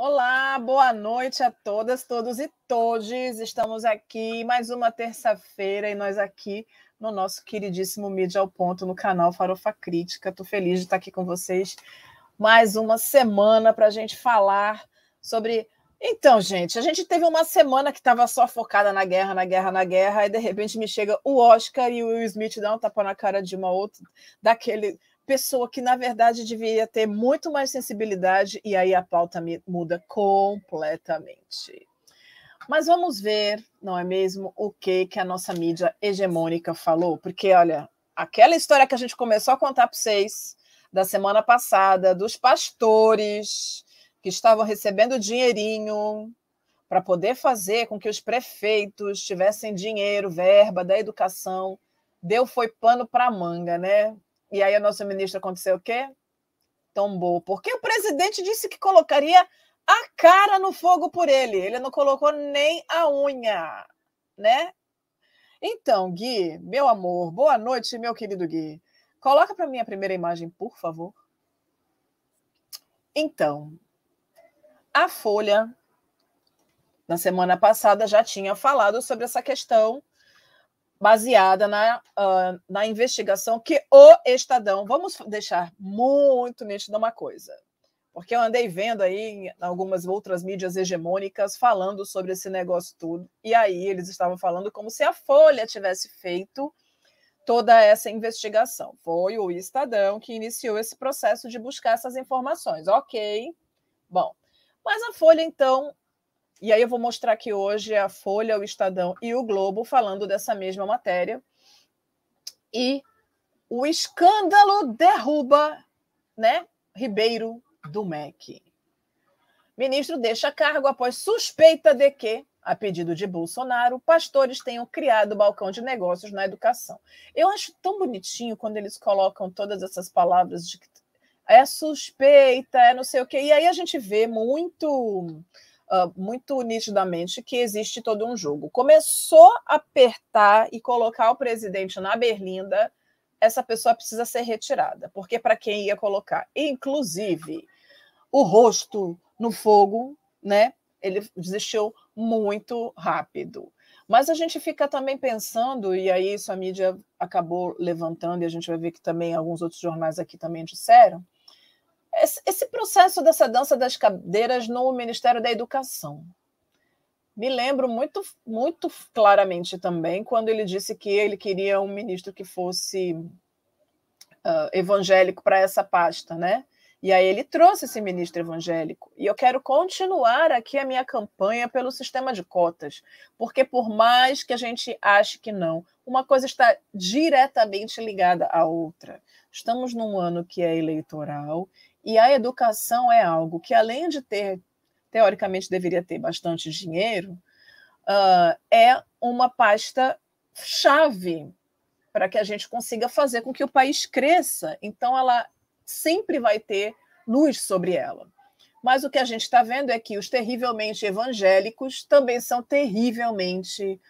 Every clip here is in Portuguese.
Olá, boa noite a todas, todos e todes. Estamos aqui mais uma terça-feira e nós aqui no nosso queridíssimo Mídia ao Ponto no canal Farofa Crítica. Estou feliz de estar aqui com vocês mais uma semana para a gente falar sobre. Então, gente, a gente teve uma semana que estava só focada na guerra, na guerra, na guerra, e de repente me chega o Oscar e o Will Smith dá um tapa na cara de uma outra, daquele pessoa que, na verdade, deveria ter muito mais sensibilidade, e aí a pauta muda completamente. Mas vamos ver, não é mesmo, o que, que a nossa mídia hegemônica falou? Porque, olha, aquela história que a gente começou a contar para vocês da semana passada, dos pastores que estavam recebendo dinheirinho para poder fazer com que os prefeitos tivessem dinheiro, verba da educação, deu foi pano para manga, né? E aí a nossa ministra aconteceu o quê? Tombou. Porque o presidente disse que colocaria a cara no fogo por ele. Ele não colocou nem a unha, né? Então, Gui, meu amor, boa noite, meu querido Gui. Coloca para mim a primeira imagem, por favor. Então, a Folha, na semana passada, já tinha falado sobre essa questão baseada na, uh, na investigação que o Estadão. Vamos deixar muito nítido uma coisa, porque eu andei vendo aí em algumas outras mídias hegemônicas falando sobre esse negócio tudo, e aí eles estavam falando como se a Folha tivesse feito toda essa investigação. Foi o Estadão que iniciou esse processo de buscar essas informações. Ok, bom. Mas a Folha, então, e aí eu vou mostrar aqui hoje a Folha, o Estadão e o Globo falando dessa mesma matéria. E o escândalo derruba, né, Ribeiro do MEC. Ministro deixa cargo após suspeita de que, a pedido de Bolsonaro, pastores tenham criado balcão de negócios na educação. Eu acho tão bonitinho quando eles colocam todas essas palavras de é suspeita, é não sei o quê. E aí a gente vê muito uh, muito nitidamente que existe todo um jogo. Começou a apertar e colocar o presidente na berlinda, essa pessoa precisa ser retirada, porque para quem ia colocar, inclusive, o rosto no fogo, né? Ele desistiu muito rápido. Mas a gente fica também pensando, e aí isso a mídia acabou levantando, e a gente vai ver que também alguns outros jornais aqui também disseram, esse processo dessa dança das cadeiras no Ministério da Educação. Me lembro muito, muito claramente também quando ele disse que ele queria um ministro que fosse uh, evangélico para essa pasta, né? E aí ele trouxe esse ministro evangélico. E eu quero continuar aqui a minha campanha pelo sistema de cotas, porque por mais que a gente ache que não, uma coisa está diretamente ligada à outra. Estamos num ano que é eleitoral e a educação é algo que, além de ter, teoricamente, deveria ter bastante dinheiro, uh, é uma pasta chave para que a gente consiga fazer com que o país cresça. Então, ela sempre vai ter luz sobre ela. Mas o que a gente está vendo é que os terrivelmente evangélicos também são terrivelmente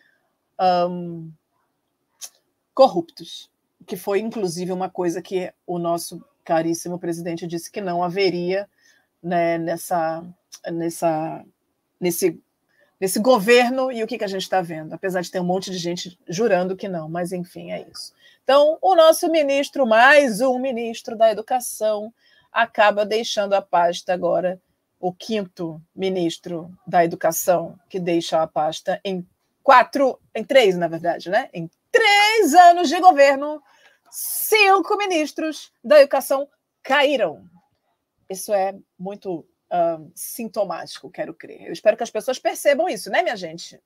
um, corruptos, que foi inclusive uma coisa que o nosso caríssimo presidente disse que não haveria né, nessa, nessa, nesse, nesse governo, e o que, que a gente está vendo? Apesar de ter um monte de gente jurando que não, mas enfim, é isso. Então, o nosso ministro, mais um ministro da Educação, acaba deixando a pasta agora, o quinto ministro da Educação, que deixa a pasta em quatro, em três, na verdade, né? Em três anos de governo cinco ministros da educação caíram. Isso é muito uh, sintomático, quero crer. Eu espero que as pessoas percebam isso, né, minha gente?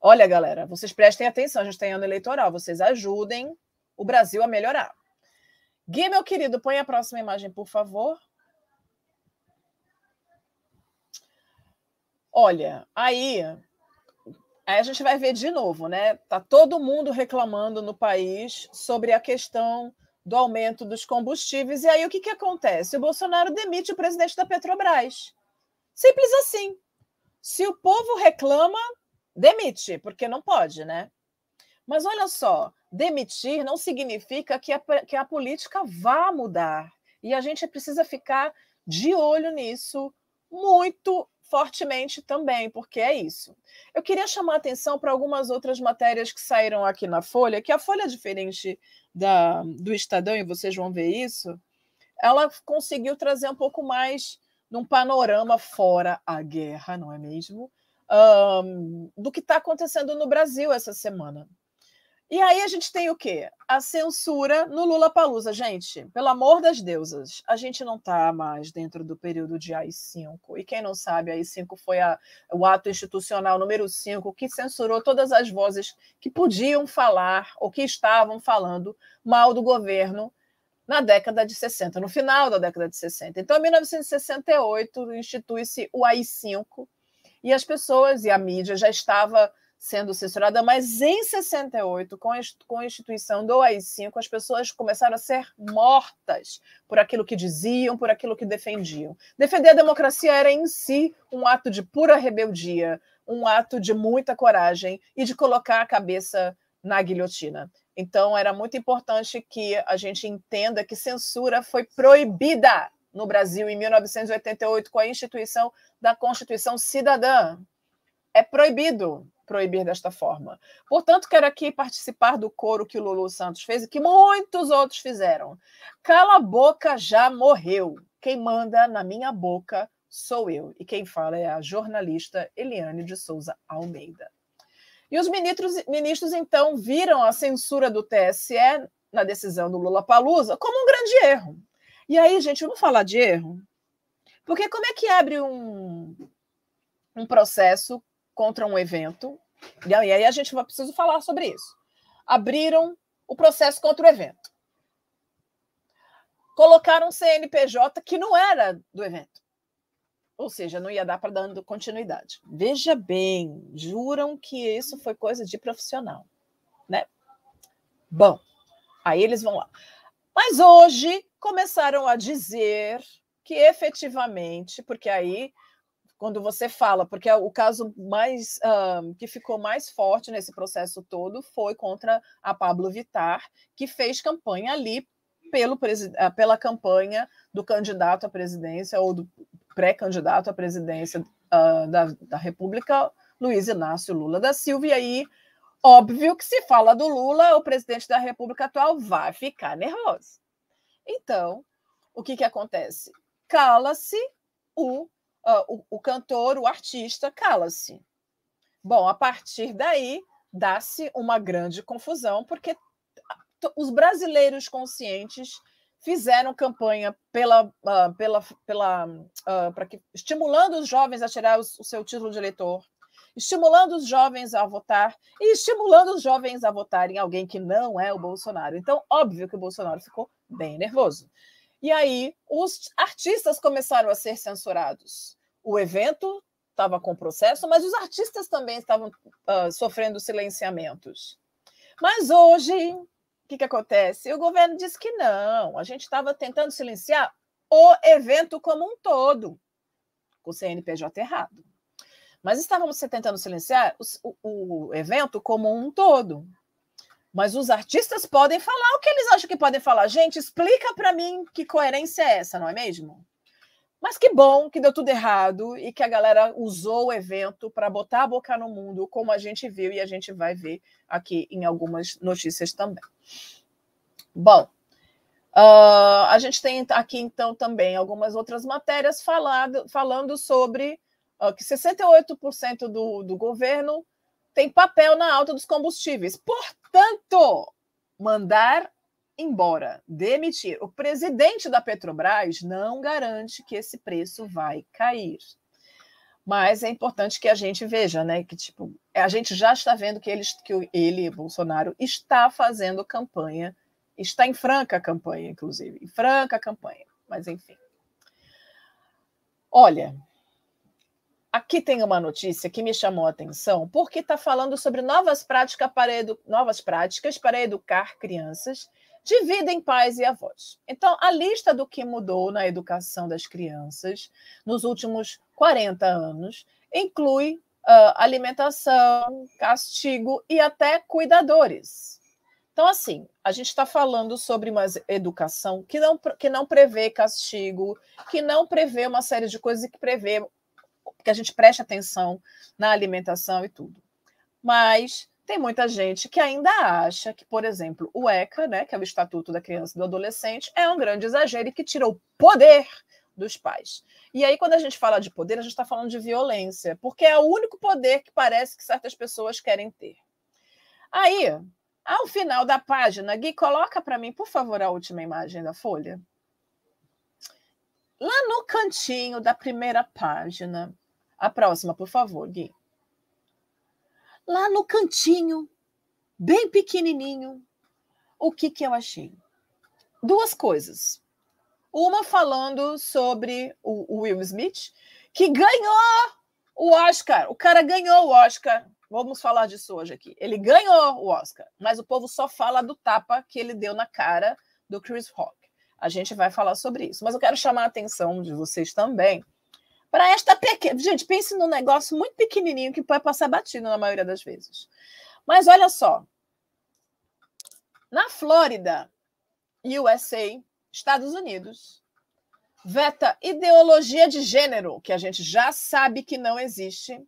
Olha, galera, vocês prestem atenção, a gente tem ano eleitoral, vocês ajudem o Brasil a melhorar. Gui, meu querido, põe a próxima imagem, por favor. Olha, aí Aí a gente vai ver de novo, né? Tá todo mundo reclamando no país sobre a questão do aumento dos combustíveis. E aí o que, que acontece? O Bolsonaro demite o presidente da Petrobras. Simples assim. Se o povo reclama, demite, porque não pode, né? Mas olha só, demitir não significa que a, que a política vá mudar. E a gente precisa ficar de olho nisso muito fortemente também, porque é isso. Eu queria chamar atenção para algumas outras matérias que saíram aqui na Folha, que a Folha é diferente da, do Estadão, e vocês vão ver isso, ela conseguiu trazer um pouco mais num panorama fora a guerra, não é mesmo? Um, do que está acontecendo no Brasil essa semana. E aí a gente tem o quê? A censura no Lula Palusa. Gente, pelo amor das deusas, a gente não está mais dentro do período de AI-5. E quem não sabe, AI-5 foi a, o ato institucional número 5 que censurou todas as vozes que podiam falar ou que estavam falando mal do governo na década de 60, no final da década de 60. Então, em 1968, institui-se o AI-5 e as pessoas e a mídia já estava sendo censurada, mas em 68, com a instituição do AI-5, as pessoas começaram a ser mortas por aquilo que diziam, por aquilo que defendiam. Defender a democracia era em si um ato de pura rebeldia, um ato de muita coragem e de colocar a cabeça na guilhotina. Então, era muito importante que a gente entenda que censura foi proibida no Brasil em 1988 com a instituição da Constituição Cidadã. É proibido proibir desta forma. Portanto, quero aqui participar do coro que o Lulu Santos fez e que muitos outros fizeram. Cala a boca, já morreu. Quem manda na minha boca sou eu. E quem fala é a jornalista Eliane de Souza Almeida. E os ministros, ministros então viram a censura do TSE na decisão do Lula Palusa como um grande erro. E aí, gente, vamos falar de erro? Porque como é que abre um, um processo contra um evento. E aí a gente vai preciso falar sobre isso. Abriram o processo contra o evento. Colocaram um CNPJ que não era do evento. Ou seja, não ia dar para dar continuidade. Veja bem, juram que isso foi coisa de profissional, né? Bom, aí eles vão lá. Mas hoje começaram a dizer que efetivamente, porque aí quando você fala, porque o caso mais uh, que ficou mais forte nesse processo todo foi contra a Pablo Vitar, que fez campanha ali pelo, ah, pela campanha do candidato à presidência ou do pré-candidato à presidência uh, da, da República, Luiz Inácio Lula da Silva. E aí, óbvio que se fala do Lula, o presidente da República atual vai ficar nervoso. Então, o que, que acontece? Cala-se o uh, o, o cantor, o artista, cala-se. Bom, a partir daí, dá-se uma grande confusão, porque os brasileiros conscientes fizeram campanha pela, uh, pela, pela, uh, para que, estimulando os jovens a tirar o, o, seu título de eleitor, estimulando os jovens a votar e estimulando os jovens a votar em alguém que não é o Bolsonaro. Então, óbvio que o Bolsonaro ficou bem nervoso. E aí, os artistas começaram a ser censurados o evento estava com processo, mas os artistas também estavam uh, sofrendo silenciamentos. Mas hoje, o que, que acontece? O governo disse que não, a gente estava tentando silenciar o evento como um todo, com o CNPJ errado. Mas estávamos tentando silenciar o, o evento como um todo. Mas os artistas podem falar o que eles acham que podem falar. Gente, explica para mim que coerência é essa, não é mesmo? Mas que bom que deu tudo errado e que a galera usou o evento para botar a boca no mundo, como a gente viu e a gente vai ver aqui em algumas notícias também. Bom, uh, a gente tem aqui então também algumas outras matérias falado, falando sobre uh, que 68% do, do governo tem papel na alta dos combustíveis. Portanto, mandar embora demitir o presidente da Petrobras, não garante que esse preço vai cair. Mas é importante que a gente veja, né, que tipo, a gente já está vendo que ele, que ele Bolsonaro, está fazendo campanha, está em franca campanha, inclusive, em franca campanha, mas enfim. Olha, aqui tem uma notícia que me chamou a atenção, porque está falando sobre novas práticas para, novas práticas para educar crianças de vida em pais e avós. Então, a lista do que mudou na educação das crianças nos últimos 40 anos inclui uh, alimentação, castigo e até cuidadores. Então, assim, a gente está falando sobre uma educação que não, que não prevê castigo, que não prevê uma série de coisas que prevê que a gente preste atenção na alimentação e tudo. Mas tem muita gente que ainda acha que, por exemplo, o ECA, né, que é o Estatuto da Criança e do Adolescente, é um grande exagero e que tira o poder dos pais. E aí, quando a gente fala de poder, a gente está falando de violência, porque é o único poder que parece que certas pessoas querem ter. Aí, ao final da página, Gui, coloca para mim, por favor, a última imagem da folha. Lá no cantinho da primeira página, a próxima, por favor, Gui. Lá no cantinho, bem pequenininho, o que, que eu achei? Duas coisas. Uma falando sobre o, Will Smith, que ganhou o Oscar. O cara ganhou o Oscar. Vamos falar disso hoje aqui. Ele ganhou o Oscar, mas o povo só fala do tapa que ele deu na cara do Chris Rock. A gente vai falar sobre isso. Mas eu quero chamar a atenção de vocês também para esta pequena. Gente, pense num negócio muito pequenininho que pode passar batido na maioria das vezes. Mas olha só. Na Flórida, USA, Estados Unidos, veta ideologia de gênero, que a gente já sabe que não existe,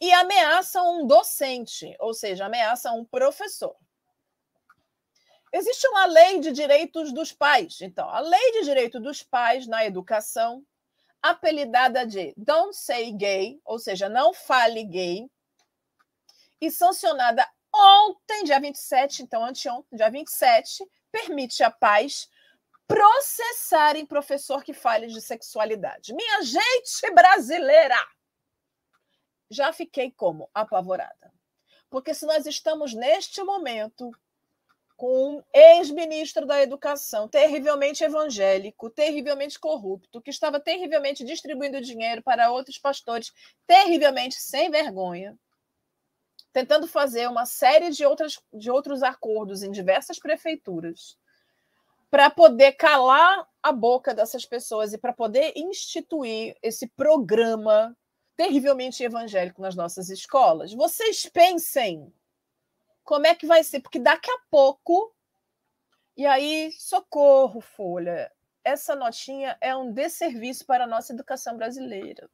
e ameaça um docente, ou seja, ameaça um professor. Existe uma lei de direitos dos pais. Então, a lei de direito dos pais na educação apelidada de Don't Say Gay, ou seja, não fale gay, e sancionada ontem, dia 27, então anteontem, dia 27, permite a paz processarem professor que fale de sexualidade. Minha gente brasileira! Já fiquei como? Apavorada. Porque se nós estamos neste momento com um ex-ministro da Educação, terrivelmente evangélico, terrivelmente corrupto, que estava terrivelmente distribuindo dinheiro para outros pastores, terrivelmente sem vergonha, tentando fazer uma série de, outras, de outros acordos em diversas prefeituras para poder calar a boca dessas pessoas e para poder instituir esse programa terrivelmente evangélico nas nossas escolas. Vocês pensem como é que vai ser? Porque daqui a pouco. E aí, socorro, Folha. Essa notinha é um desserviço para a nossa educação brasileira.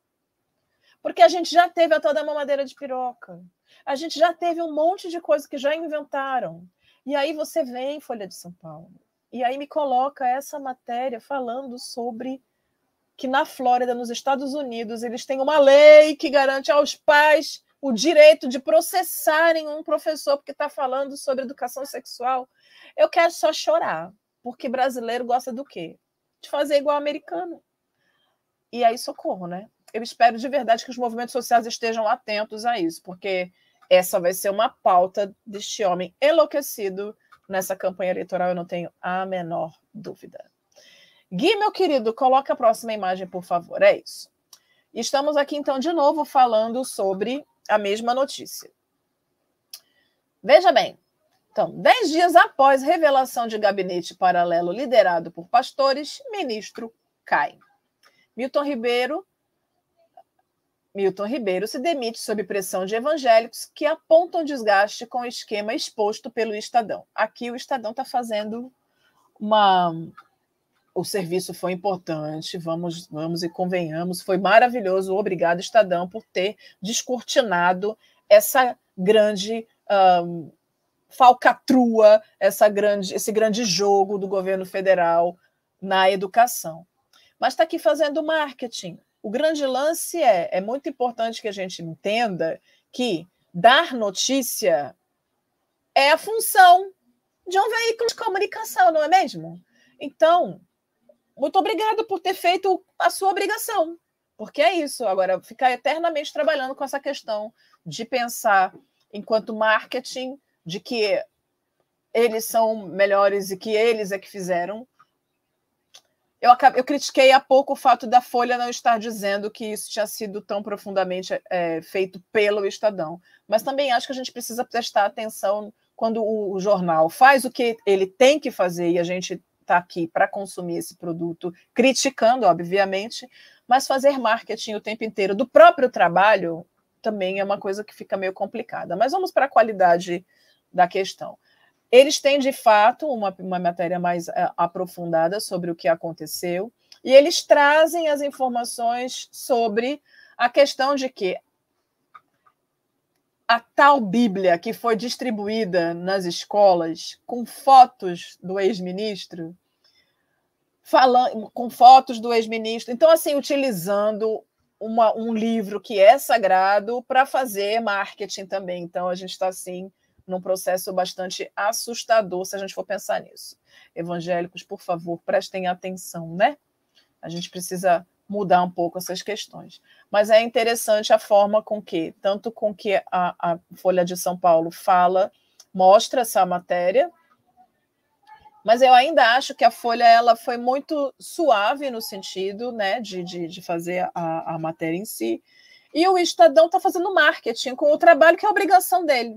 Porque a gente já teve a toda mamadeira de piroca. A gente já teve um monte de coisa que já inventaram. E aí você vem, Folha de São Paulo, e aí me coloca essa matéria falando sobre que na Flórida, nos Estados Unidos, eles têm uma lei que garante aos pais o direito de processarem um professor porque está falando sobre educação sexual. Eu quero só chorar, porque brasileiro gosta do quê? De fazer igual americano. E aí, socorro, né? Eu espero de verdade que os movimentos sociais estejam atentos a isso, porque essa vai ser uma pauta deste homem enlouquecido nessa campanha eleitoral, eu não tenho a menor dúvida. Gui, meu querido, coloca a próxima imagem, por favor. É isso. Estamos aqui, então, de novo falando sobre a mesma notícia. Veja bem, então, dez dias após revelação de gabinete paralelo liderado por pastores, ministro cai. Milton Ribeiro Milton Ribeiro se demite sob pressão de evangélicos que apontam desgaste com o esquema exposto pelo Estadão. Aqui o Estadão está fazendo uma. O serviço foi importante, vamos, vamos e convenhamos, foi maravilhoso. Obrigado, Estadão, por ter descortinado essa grande um, falcatrua, essa grande, esse grande jogo do governo federal na educação. Mas está aqui fazendo marketing o grande lance é, é muito importante que a gente entenda que dar notícia é a função de um veículo de comunicação, não é mesmo? Então, muito obrigada por ter feito a sua obrigação, porque é isso. Agora, ficar eternamente trabalhando com essa questão de pensar enquanto marketing de que eles são melhores e que eles é que fizeram, eu, eu critiquei há pouco o fato da Folha não estar dizendo que isso tinha sido tão profundamente é, feito pelo Estadão. Mas também acho que a gente precisa prestar atenção quando o, o jornal faz o que ele tem que fazer e a gente está aqui para consumir esse produto, criticando, obviamente, mas fazer marketing o tempo inteiro do próprio trabalho também é uma coisa que fica meio complicada. Mas vamos para a qualidade da questão. Eles têm, de fato, uma, uma matéria mais uh, aprofundada sobre o que aconteceu, e eles trazem as informações sobre a questão de que a tal Bíblia que foi distribuída nas escolas com fotos do ex-ministro, falando com fotos do ex-ministro, então assim utilizando uma, um livro que é sagrado para fazer marketing também. Então a gente está assim num processo bastante assustador se a gente for pensar nisso. Evangélicos, por favor, prestem atenção, né? A gente precisa mudar um pouco essas questões. Mas é interessante a forma com que, tanto com que a, a Folha de São Paulo fala, mostra essa matéria, mas eu ainda acho que a Folha ela foi muito suave no sentido né, de, de, de fazer a, a matéria em si. E o Estadão está fazendo marketing com o trabalho que é obrigação dele.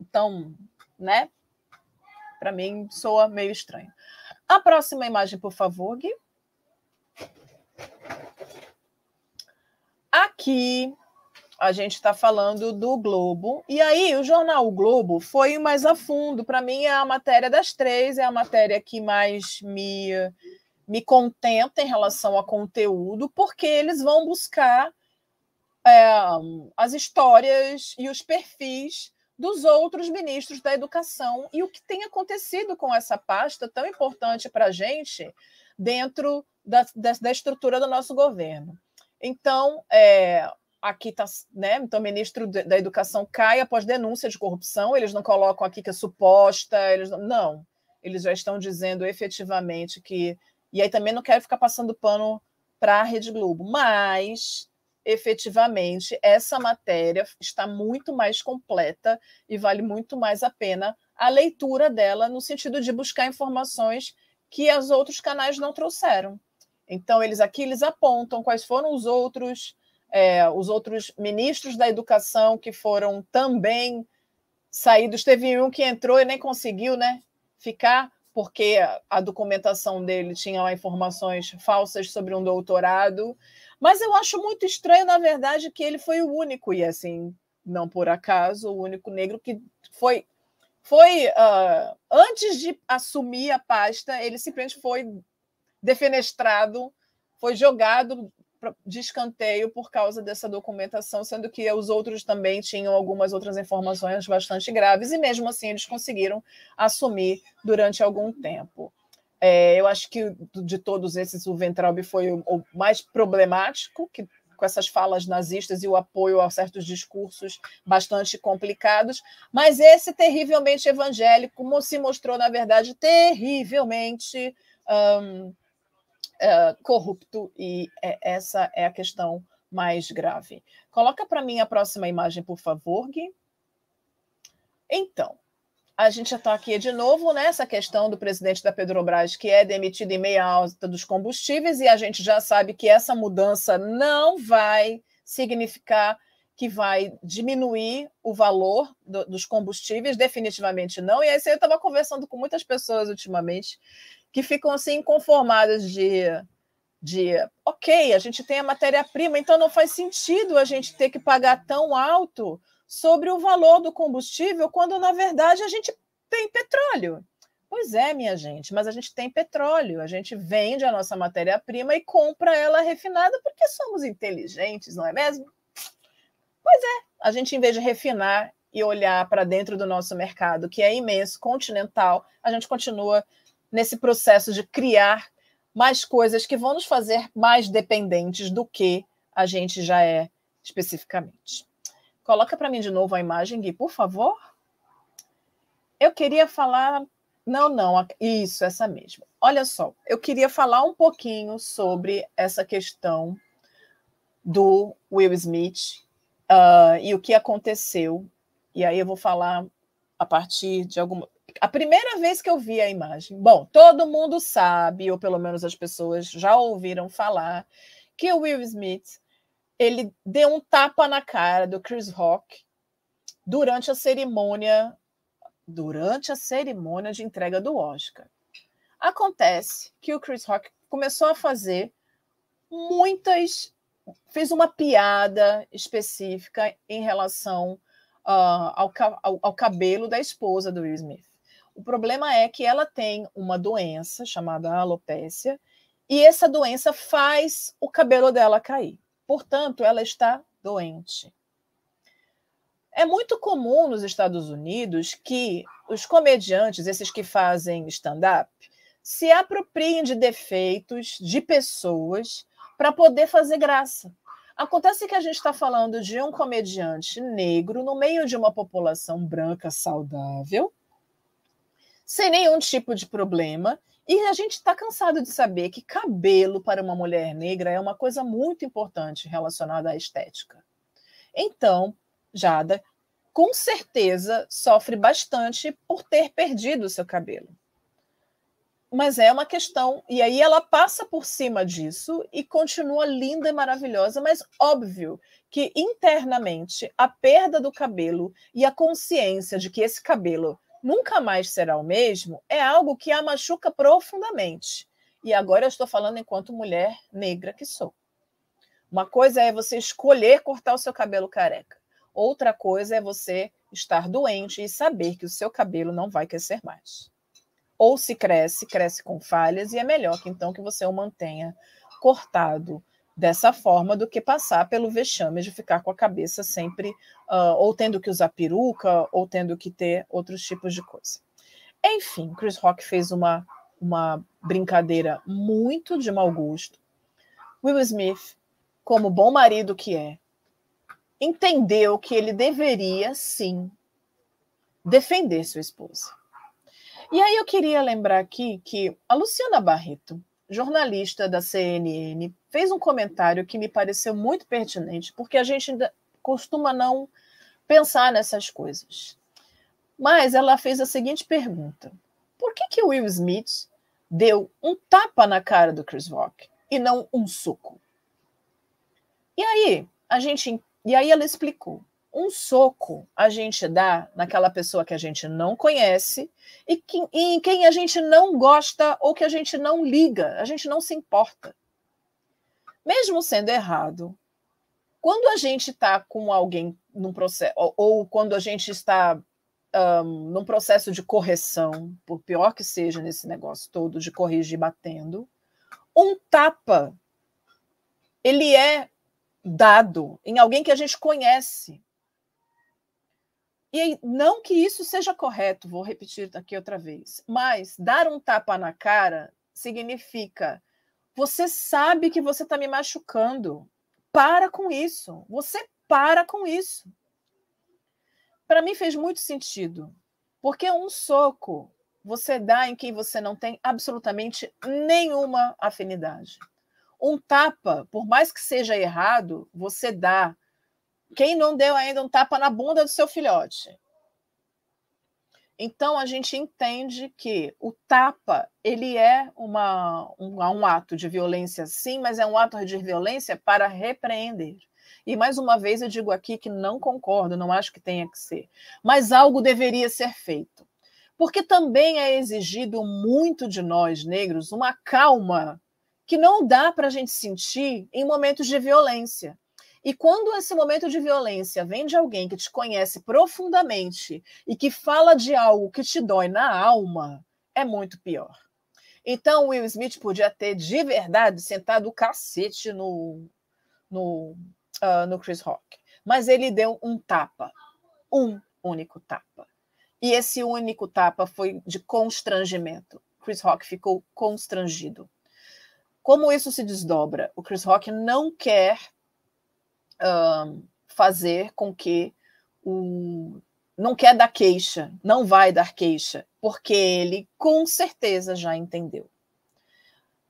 Então, né? Para mim, soa meio estranho. A próxima imagem, por favor, Gui. Aqui a gente está falando do Globo. E aí, o jornal o Globo foi mais a fundo. Para mim, é a matéria das três, é a matéria que mais me, me contenta em relação a conteúdo, porque eles vão buscar é, as histórias e os perfis dos outros ministros da educação e o que tem acontecido com essa pasta tão importante para a gente dentro da, da, da, estrutura do nosso governo. Então, é, aqui está, né? Então, o ministro da Educação cai após denúncia de corrupção. Eles não colocam aqui que é suposta, eles não, não. Eles já estão dizendo efetivamente que. E aí também não quero ficar passando pano para a Rede Globo, mas efetivamente essa matéria está muito mais completa e vale muito mais a pena a leitura dela no sentido de buscar informações que os outros canais não trouxeram. Então eles aqui eles apontam quais foram os outros é, os outros ministros da educação que foram também saídos. Teve um que entrou e nem conseguiu, né, ficar porque a documentação dele tinha lá informações falsas sobre um doutorado. Mas eu acho muito estranho, na verdade, que ele foi o único, e assim, não por acaso, o único negro que foi. Foi uh, antes de assumir a pasta, ele simplesmente foi defenestrado, foi jogado de escanteio por causa dessa documentação, sendo que os outros também tinham algumas outras informações bastante graves, e mesmo assim eles conseguiram assumir durante algum tempo. É, eu acho que de todos esses, o Ventralbe foi o, mais problemático, que, com essas falas nazistas e o apoio a certos discursos bastante complicados, mas esse terrivelmente evangélico se mostrou, na verdade, terrivelmente é, corrupto, e é, essa é a questão mais grave. Coloca para mim a próxima imagem, por favor, Gui. Então, a gente já está aqui de novo nessa questão do presidente da Petrobras, que é demitido em meia alta dos combustíveis, e a gente já sabe que essa mudança não vai significar que vai diminuir o valor do, dos combustíveis, definitivamente não. E aí eu estava conversando com muitas pessoas ultimamente que ficam assim inconformadas de, de ok, a gente tem a matéria-prima, então não faz sentido a gente ter que pagar tão alto sobre o valor do combustível, quando na verdade a gente tem petróleo. Pois é, minha gente, mas a gente tem petróleo, a gente vende a nossa matéria-prima e compra ela refinada porque somos inteligentes, não é mesmo? Pois é, a gente, em vez de refinar e olhar para dentro do nosso mercado, que é imenso, continental, a gente continua nesse processo de criar mais coisas que vão nos fazer mais dependentes do que a gente já é especificamente. Coloca para mim de novo a imagem, Gui, por favor. Eu queria falar. Não, não, isso, essa mesma. Olha só, eu queria falar um pouquinho sobre essa questão do Will Smith uh, e o que aconteceu. E aí eu vou falar a partir de alguma. A primeira vez que eu vi a imagem, bom, todo mundo sabe, ou pelo menos as pessoas já ouviram falar, que o Will Smith ele deu um tapa na cara do Chris Rock durante a cerimônia durante a cerimônia de entrega do Oscar. Acontece que o Chris Rock começou a fazer muitas fez uma piada específica em relação uh, ao, ao, ao, cabelo da esposa do Will Smith. O problema é que ela tem uma doença chamada alopécia e essa doença faz o cabelo dela cair. Portanto, ela está doente. É muito comum nos Estados Unidos que os comediantes, esses que fazem stand-up, se apropriem de defeitos de pessoas para poder fazer graça. Acontece que a gente está falando de um comediante negro no meio de uma população branca saudável, sem nenhum tipo de problema, e a gente está cansado de saber que cabelo para uma mulher negra é uma coisa muito importante relacionada à estética. Então, Jada, com certeza, sofre bastante por ter perdido o seu cabelo. Mas é uma questão, e aí ela passa por cima disso e continua linda e maravilhosa, mas óbvio que internamente a perda do cabelo e a consciência de que esse cabelo nunca mais será o mesmo, é algo que a machuca profundamente. E agora eu estou falando enquanto mulher negra que sou. Uma coisa é você escolher cortar o seu cabelo careca. Outra coisa é você estar doente e saber que o seu cabelo não vai crescer mais. Ou se cresce, cresce com falhas e é melhor que então que você o mantenha cortado dessa forma do que passar pelo vexame de ficar com a cabeça sempre uh, ou tendo que usar peruca ou tendo que ter outros tipos de coisa. Enfim, Chris Rock fez uma, uma brincadeira muito de mau gosto. Will Smith, como bom marido que é, entendeu que ele deveria sim defender sua esposa. E aí eu queria lembrar aqui que a Luciana Barreto, jornalista da CNN, fez um comentário que me pareceu muito pertinente, porque a gente costuma não pensar nessas coisas. Mas ela fez a seguinte pergunta: por que, que Will Smith deu um tapa na cara do Chris Rock e não um soco? E aí, a gente, e aí ela explicou um soco a gente dá naquela pessoa que a gente não conhece e, que, e em quem a gente não gosta ou que a gente não liga, a gente não se importa. Mesmo sendo errado, quando a gente está com alguém num processo, ou, ou quando a gente está um, num processo de correção, por pior que seja nesse negócio todo de corrigir batendo, um tapa ele é dado em alguém que a gente conhece. E não que isso seja correto, vou repetir aqui outra vez, mas dar um tapa na cara significa você sabe que você está me machucando. Para com isso. Você para com isso. Para mim fez muito sentido, porque um soco você dá em quem você não tem absolutamente nenhuma afinidade. Um tapa, por mais que seja errado, você dá quem não deu ainda um tapa na bunda do seu filhote? Então a gente entende que o tapa ele é uma, um, um, ato de violência, sim, mas é um ato de violência para repreender. E mais uma vez eu digo aqui que não concordo, não acho que tenha que ser, mas algo deveria ser feito, porque também é exigido muito de nós negros uma calma que não dá para a gente sentir em momentos de violência. E quando esse momento de violência vem de alguém que te conhece profundamente e que fala de algo que te dói na alma, é muito pior. Então, Will Smith podia ter de verdade sentado o cacete no, no, uh, no Chris Rock. Mas ele deu um tapa, um único tapa. E esse único tapa foi de constrangimento. Chris Rock ficou constrangido. Como isso se desdobra? O Chris Rock não quer fazer com que o não quer dar queixa, não vai dar queixa, porque ele com certeza já entendeu.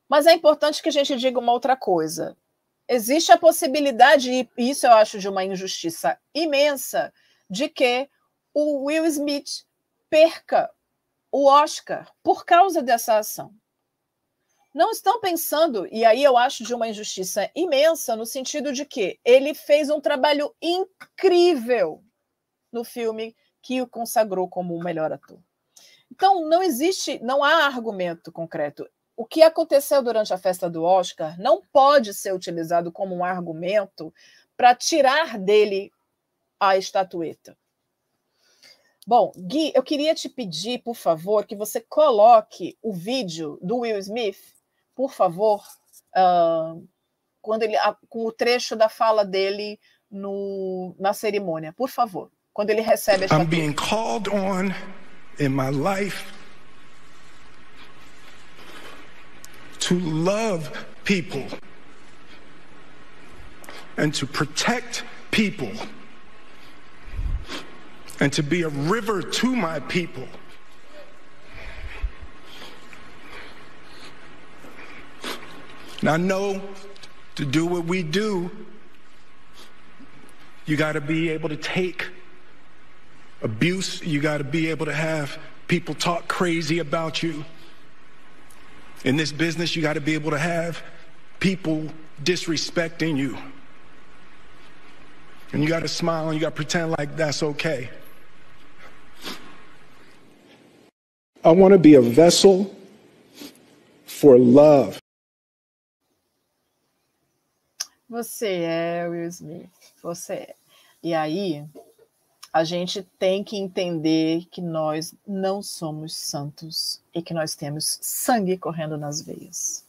Mas é importante que a gente diga uma outra coisa. Existe a possibilidade, e isso eu acho de uma injustiça imensa, de que o Will Smith perca o Oscar por causa dessa ação não estão pensando, e aí eu acho de uma injustiça imensa, no sentido de que ele fez um trabalho incrível no filme que o consagrou como o melhor ator. Então, não existe, não há argumento concreto. O que aconteceu durante a festa do Oscar não pode ser utilizado como um argumento para tirar dele a estatueta. Bom, Gui, eu queria te pedir, por favor, que você coloque o vídeo do Will Smith, por favor, uh, quando ele, com o trecho da fala dele no, na cerimônia, por favor, quando ele recebe esta being called on in my life to love people and to protect people and to be a river to my people. And I know to do what we do, you got to be able to take abuse, you got to be able to have people talk crazy about you. In this business, you got to be able to have people disrespecting you. And you got to smile and you got to pretend like that's okay. I want to be a vessel for love. Você é, Will Smith. Você é. E aí, a gente tem que entender que nós não somos santos e que nós temos sangue correndo nas veias.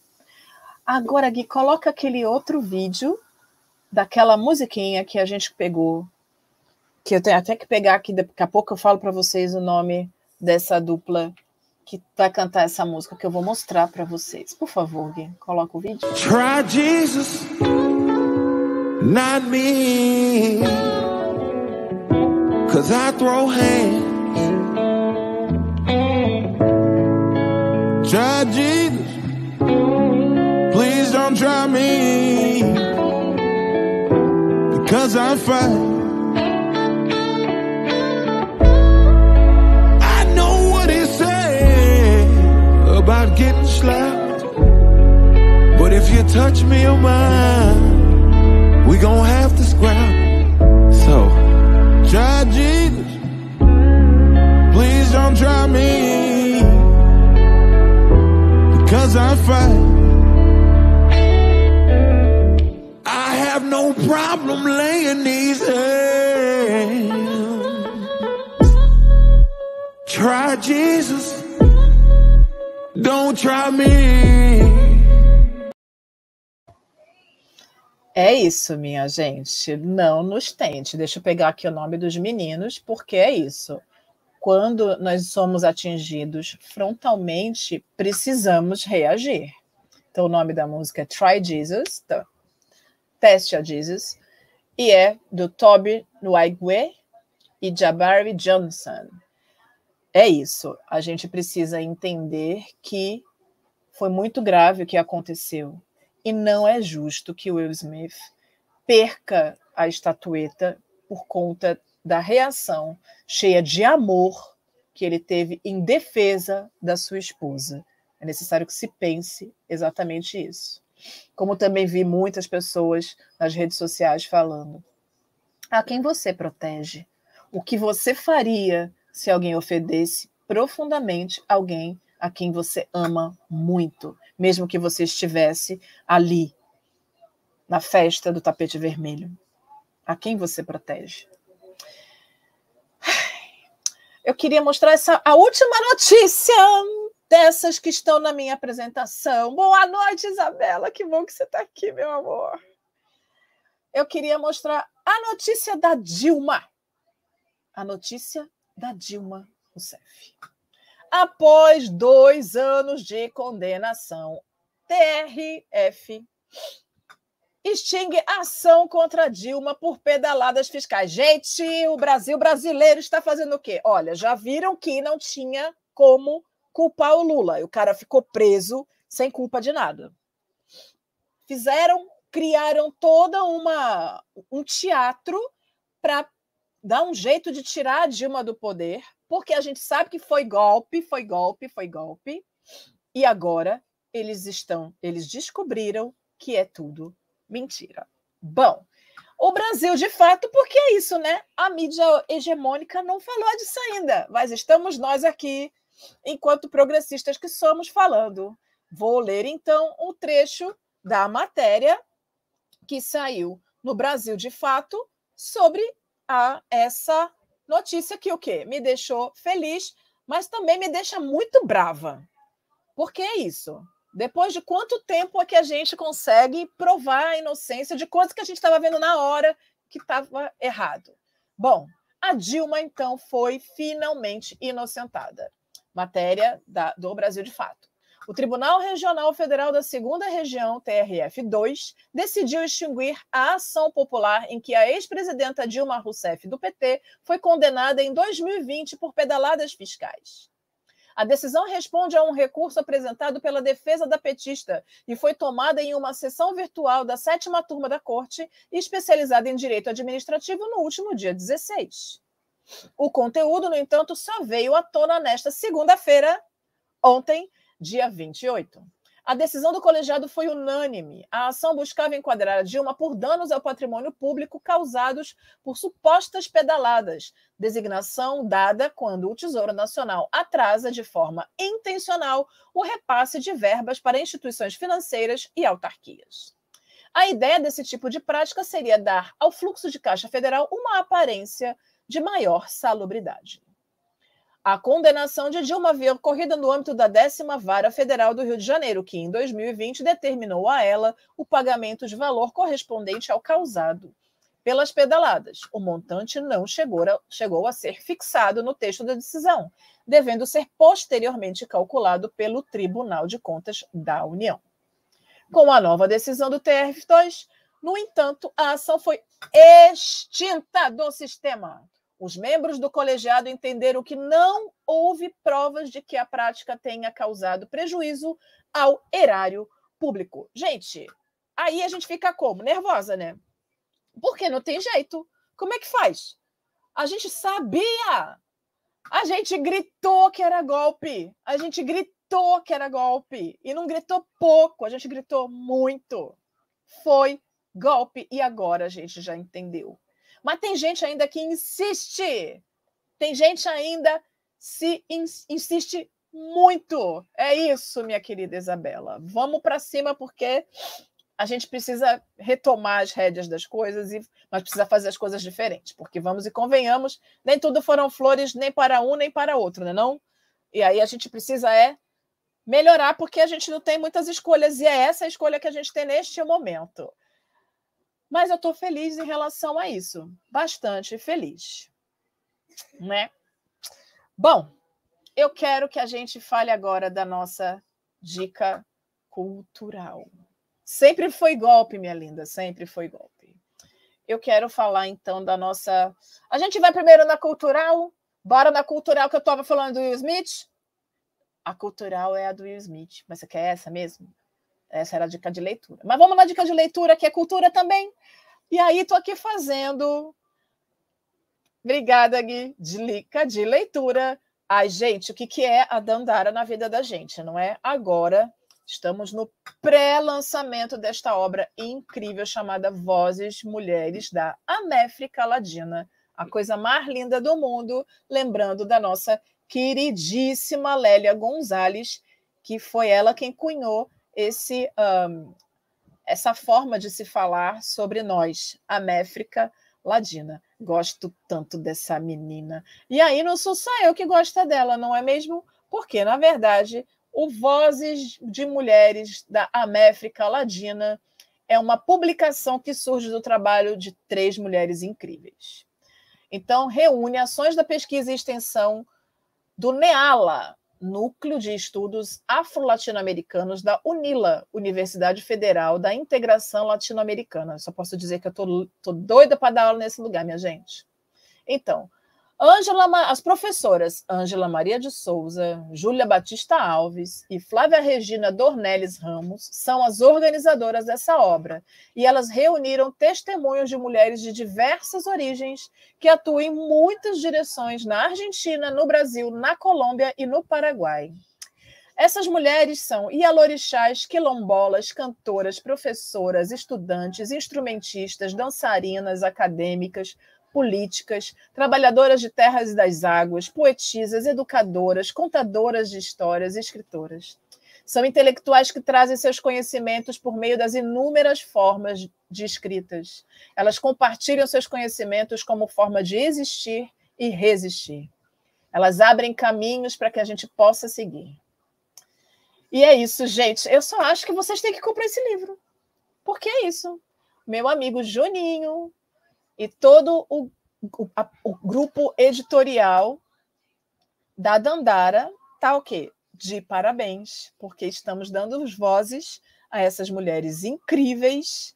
Agora, Gui, coloca aquele outro vídeo daquela musiquinha que a gente pegou, que eu tenho até que pegar aqui, daqui a pouco eu falo para vocês o nome dessa dupla que vai cantar essa música que eu vou mostrar para vocês. Por favor, Gui, coloca o vídeo. Try Jesus, not me. Cause I throw hands. Try Jesus, please don't try me. Cause I fight. I know what he said about getting slapped. But if you touch me oh or mine, we gon' have to scrap. So, try Jesus. Please don't try me. Because I fight. I have no problem laying these hands. Try Jesus, don't try me. É isso, minha gente. Não nos tente. Deixa eu pegar aqui o nome dos meninos, porque é isso. Quando nós somos atingidos frontalmente, precisamos reagir. Então, o nome da música é Try Jesus. Tá? Teste a Jesus, e é do Toby Nwigwe e Jabari Johnson. É isso. A gente precisa entender que foi muito grave o que aconteceu. E não é justo que Will Smith perca a estatueta por conta da reação cheia de amor que ele teve em defesa da sua esposa. É necessário que se pense exatamente isso. Como também vi muitas pessoas nas redes sociais falando. A quem você protege? O que você faria se alguém ofendesse profundamente alguém a quem você ama muito, mesmo que você estivesse ali na festa do tapete vermelho? A quem você protege? Eu queria mostrar essa a última notícia dessas que estão na minha apresentação. Boa noite, Isabela. Que bom que você está aqui, meu amor. Eu queria mostrar a notícia da Dilma. A notícia da Dilma Rousseff. Após dois anos de condenação, TRF extingue ação contra Dilma por pedaladas fiscais. Gente, o Brasil brasileiro está fazendo o quê? Olha, já viram que não tinha como culpar o Lula. E o cara ficou preso sem culpa de nada. Fizeram, criaram toda uma um teatro para dar um jeito de tirar a Dilma do poder, porque a gente sabe que foi golpe, foi golpe, foi golpe. E agora eles estão, eles descobriram que é tudo mentira. Bom, o Brasil, de fato, porque é isso, né? A mídia hegemônica não falou disso ainda, mas estamos nós aqui enquanto progressistas que somos, falando. Vou ler então um trecho da matéria que saiu no Brasil de Fato sobre a, essa Notícia que o quê? Me deixou feliz, mas também me deixa muito brava. Por que isso? Depois de quanto tempo é que a gente consegue provar a inocência de coisas que a gente estava vendo na hora que estava errado? Bom, a Dilma, então, foi finalmente inocentada. Matéria da, do Brasil de Fato. O Tribunal Regional Federal da Segunda Região, TRF2, decidiu extinguir a ação popular em que a ex-presidenta Dilma Rousseff, do PT, foi condenada em 2020 por pedaladas fiscais. A decisão responde a um recurso apresentado pela defesa da petista e foi tomada em uma sessão virtual da sétima turma da Corte, especializada em direito administrativo, no último dia 16. O conteúdo, no entanto, só veio à tona nesta segunda-feira, ontem, dia 28. A decisão do colegiado foi unânime. A ação buscava enquadrar a Dilma por danos ao patrimônio público causados por supostas pedaladas, designação dada quando o Tesouro Nacional atrasa de forma intencional o repasse de verbas para instituições financeiras e autarquias. A ideia desse tipo de prática seria dar ao fluxo de caixa federal uma aparência de maior salubridade. A condenação de Dilma havia ocorrido no âmbito da décima vara federal do Rio de Janeiro, que em 2020 determinou a ela o pagamento de valor correspondente ao causado pelas pedaladas. O montante não chegou a, chegou a ser fixado no texto da decisão, devendo ser posteriormente calculado pelo Tribunal de Contas da União. Com a nova decisão do TRF2, no entanto, a ação foi extinta do sistema. Os membros do colegiado entenderam que não houve provas de que a prática tenha causado prejuízo ao erário público. Gente, aí a gente fica como? Nervosa, né? Porque não tem jeito. Como é que faz? A gente sabia. A gente gritou que era golpe. A gente gritou que era golpe. E não gritou pouco, a gente gritou muito. Foi golpe e agora a gente já entendeu. Mas tem gente ainda que insiste. Tem gente ainda se insiste muito. É isso, minha querida Isabela. Vamos para cima porque a gente precisa retomar as rédeas das coisas, e, mas precisa fazer as coisas diferentes, porque vamos e convenhamos, nem tudo foram flores nem para um nem para outro, né não? E aí a gente precisa é melhorar porque a gente não tem muitas escolhas e é essa a escolha que a gente tem neste momento. Mas eu estou feliz em relação a isso, bastante feliz, né? Bom, eu quero que a gente fale agora da nossa dica cultural. Sempre foi golpe, minha linda, sempre foi golpe. Eu quero falar então da nossa. A gente vai primeiro na cultural. Bora na cultural que eu estava falando do Will Smith. A cultural é a do Will Smith. Mas você quer essa mesmo? Essa era a dica de leitura. Mas vamos na dica de leitura, que é cultura também. E aí, estou aqui fazendo. Obrigada, Gui. Dica de leitura. Ai, gente, o que, que é a Dandara na vida da gente? Não é agora. Estamos no pré-lançamento desta obra incrível chamada Vozes Mulheres da Améfrica Ladina. A coisa mais linda do mundo, lembrando da nossa queridíssima Lélia Gonzalez, que foi ela quem cunhou esse um, essa forma de se falar sobre nós, a Méfrica Ladina. Gosto tanto dessa menina. E aí não sou só eu que gosta dela, não é mesmo? Porque, na verdade, o Vozes de Mulheres da Améfrica Ladina é uma publicação que surge do trabalho de três mulheres incríveis. Então, reúne ações da pesquisa e extensão do NEALA, Núcleo de Estudos Afro-Latino-Americanos da UNILA, Universidade Federal da Integração Latino-Americana. Só posso dizer que eu estou doida para dar aula nesse lugar, minha gente. Então, Angela, as professoras Ângela Maria de Souza, Júlia Batista Alves e Flávia Regina Dornelles Ramos são as organizadoras dessa obra, e elas reuniram testemunhos de mulheres de diversas origens que atuam em muitas direções na Argentina, no Brasil, na Colômbia e no Paraguai. Essas mulheres são ialorixás, quilombolas, cantoras, professoras, estudantes, instrumentistas, dançarinas, acadêmicas, políticas, trabalhadoras de terras e das águas, poetisas, educadoras, contadoras de histórias e escritoras. São intelectuais que trazem seus conhecimentos por meio das inúmeras formas de escritas. Elas compartilham seus conhecimentos como forma de existir e resistir. Elas abrem caminhos para que a gente possa seguir. E é isso, gente. Eu só acho que vocês têm que comprar esse livro. Porque é isso. Meu amigo Juninho e todo o, o, a, o grupo editorial da Dandara tá o quê? De parabéns, porque estamos dando vozes a essas mulheres incríveis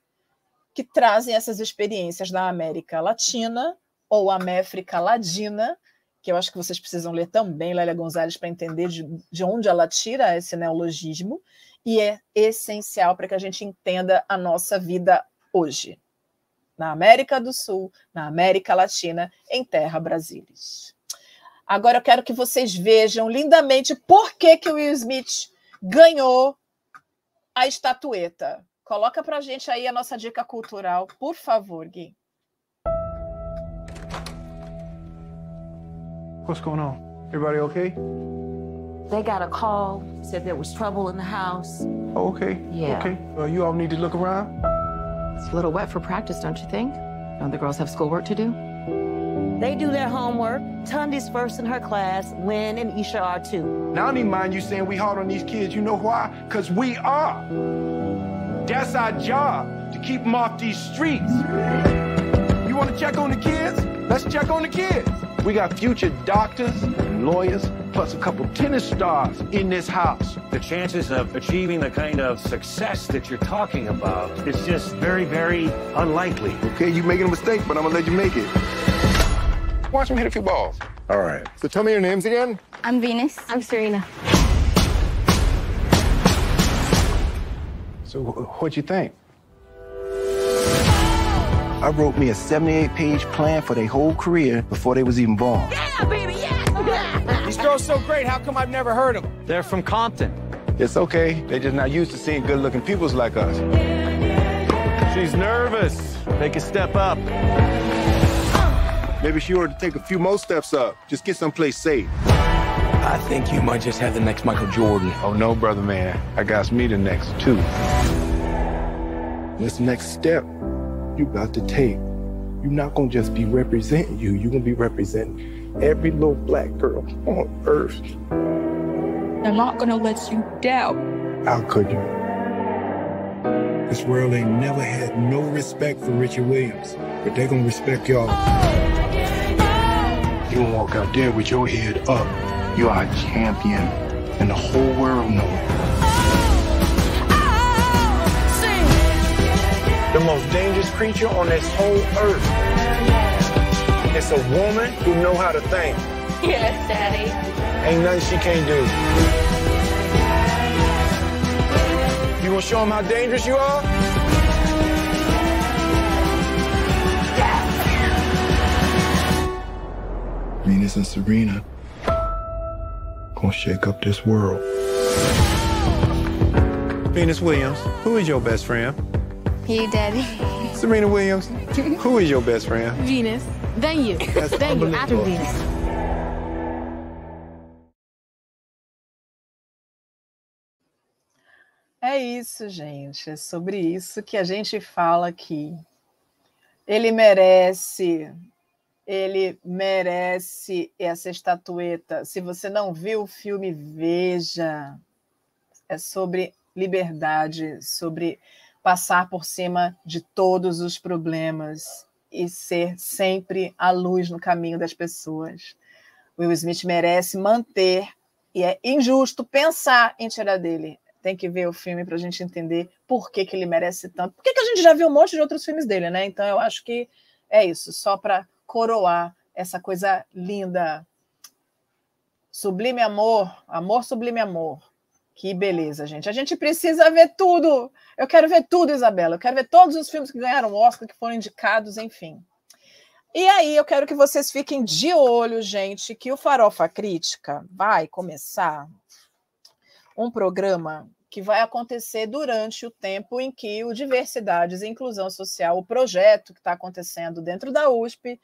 que trazem essas experiências da América Latina ou Améfrica Ladina que eu acho que vocês precisam ler também, Lélia Gonzalez, para entender de, de onde ela tira esse neologismo, e é essencial para que a gente entenda a nossa vida hoje, na América do Sul, na América Latina, em terra brasilis. Agora eu quero que vocês vejam lindamente por que, que o Will Smith ganhou a estatueta. Coloca para a gente aí a nossa dica cultural, por favor, Gui. What's going on? Everybody okay? They got a call, said there was trouble in the house. Oh, okay. Yeah. Okay. Uh, you all need to look around. It's a little wet for practice, don't you think? Don't the girls have schoolwork to do? They do their homework. Tundi's first in her class. Lynn and Isha are too. Now, I don't even mind you saying we hard on these kids. You know why? Because we are. That's our job, to keep them off these streets. You want to check on the kids? Let's check on the kids. We got future doctors and lawyers, plus a couple tennis stars in this house. The chances of achieving the kind of success that you're talking about is just very, very unlikely. Okay, you're making a mistake, but I'm gonna let you make it. Watch me hit a few balls. All right. So tell me your names again. I'm Venus. I'm Serena. So what'd you think? I wrote me a 78-page plan for their whole career before they was even born. Yeah, baby, yeah! These girls so great, how come I've never heard of them? They're from Compton. It's okay. They're just not used to seeing good-looking peoples like us. She's nervous. They a step up. Maybe she ought to take a few more steps up. Just get someplace safe. I think you might just have the next Michael Jordan. Oh, no, brother man. I got me the next, too. This next step you got to take. You're not gonna just be representing you, you're gonna be representing every little black girl on earth. I'm not gonna let you down. How could you? This world ain't never had no respect for Richard Williams, but they gonna respect y'all. You gonna walk out there with your head up. You are a champion, and the whole world know it. The most dangerous creature on this whole earth. It's a woman who know how to think. Yes, Daddy. Ain't nothing she can't do. You gonna show them how dangerous you are? Venus and Serena gonna shake up this world. Venus Williams, who is your best friend? You, Daddy. Serena Williams, who is your best friend? Venus. Then you. That's then you. After. Venus. É isso, gente. É sobre isso que a gente fala aqui. Ele merece, ele merece essa estatueta. Se você não viu o filme, veja. É sobre liberdade, sobre passar por cima de todos os problemas e ser sempre a luz no caminho das pessoas. Will Smith merece manter, e é injusto pensar em tirar dele tem que ver o filme para a gente entender por que, que ele merece tanto. Por que, que a gente já viu um monte de outros filmes dele, né? Então eu acho que é isso, só para coroar essa coisa linda. Sublime amor, amor sublime amor. Que beleza, gente. A gente precisa ver tudo. Eu quero ver tudo, Isabela. Eu quero ver todos os filmes que ganharam Oscar, que foram indicados, enfim. E aí eu quero que vocês fiquem de olho, gente, que o Farofa Crítica vai começar um programa que vai acontecer durante o tempo em que o Diversidades e Inclusão Social, o projeto que está acontecendo dentro da USP,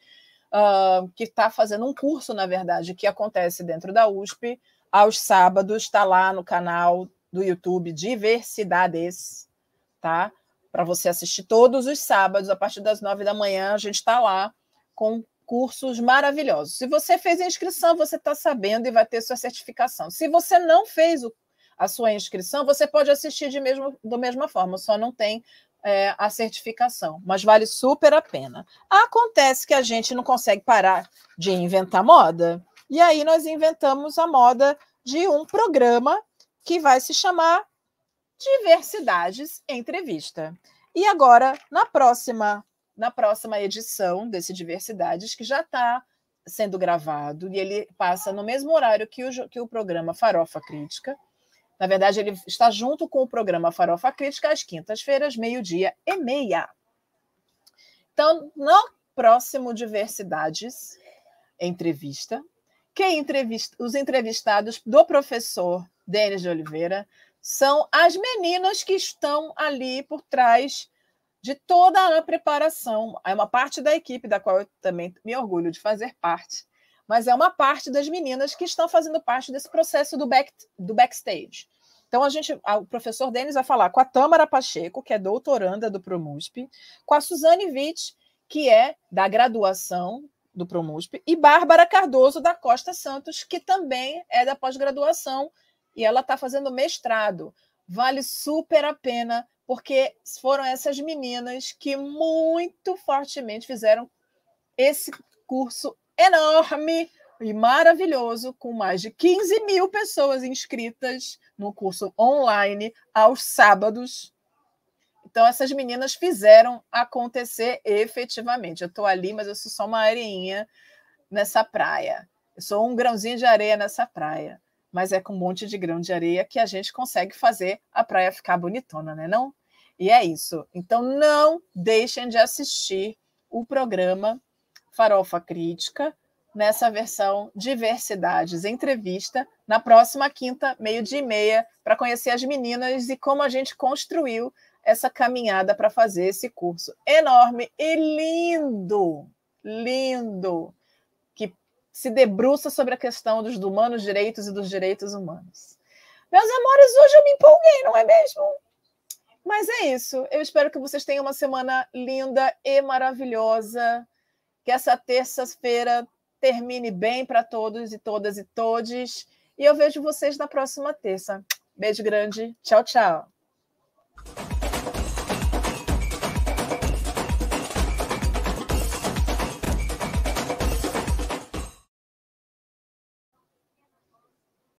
uh, que está fazendo um curso, na verdade, que acontece dentro da USP, aos sábados, está lá no canal do YouTube Diversidades, tá? Para você assistir todos os sábados, a partir das nove da manhã, a gente está lá com cursos maravilhosos. Se você fez a inscrição, você está sabendo e vai ter sua certificação. Se você não fez o, a sua inscrição, você pode assistir de mesmo, da mesma forma, só não tem é, a certificação, mas vale super a pena. Acontece que a gente não consegue parar de inventar moda, e aí nós inventamos a moda de um programa que vai se chamar Diversidades Entrevista. E agora, na próxima na próxima edição desse Diversidades, que já está sendo gravado, e ele passa no mesmo horário que o, que o programa Farofa Crítica. Na verdade, ele está junto com o programa Farofa Crítica às quintas-feiras, meio-dia e meia. Então, no próximo Diversidades Entrevista, quem entrevista, os entrevistados do professor Denis de Oliveira são as meninas que estão ali por trás de toda a preparação. É uma parte da equipe da qual eu também me orgulho de fazer parte, mas é uma parte das meninas que estão fazendo parte desse processo do, back, do backstage. Então, a gente, o professor Denis vai falar com a Tâmara Pacheco, que é doutoranda do ProMUSP, com a Suzane Witt, que é da graduação do ProMUSP, e Bárbara Cardoso, da Costa Santos, que também é da pós-graduação, e ela está fazendo mestrado. Vale super a pena porque foram essas meninas que muito fortemente fizeram esse curso enorme e maravilhoso, com mais de 15 mil pessoas inscritas no curso online aos sábados. Então, essas meninas fizeram acontecer efetivamente. Eu estou ali, mas eu sou só uma areinha nessa praia. Eu sou um grãozinho de areia nessa praia mas é com um monte de grão de areia que a gente consegue fazer a praia ficar bonitona, né? Não? E é isso. Então não deixem de assistir o programa Farofa Crítica nessa versão Diversidades Entrevista na próxima quinta, meio-dia e meia, para conhecer as meninas e como a gente construiu essa caminhada para fazer esse curso enorme e lindo, lindo se debruça sobre a questão dos humanos direitos e dos direitos humanos. Meus amores, hoje eu me empolguei, não é mesmo? Mas é isso. Eu espero que vocês tenham uma semana linda e maravilhosa. Que essa terça-feira termine bem para todos e todas e todes. E eu vejo vocês na próxima terça. Beijo grande. Tchau, tchau.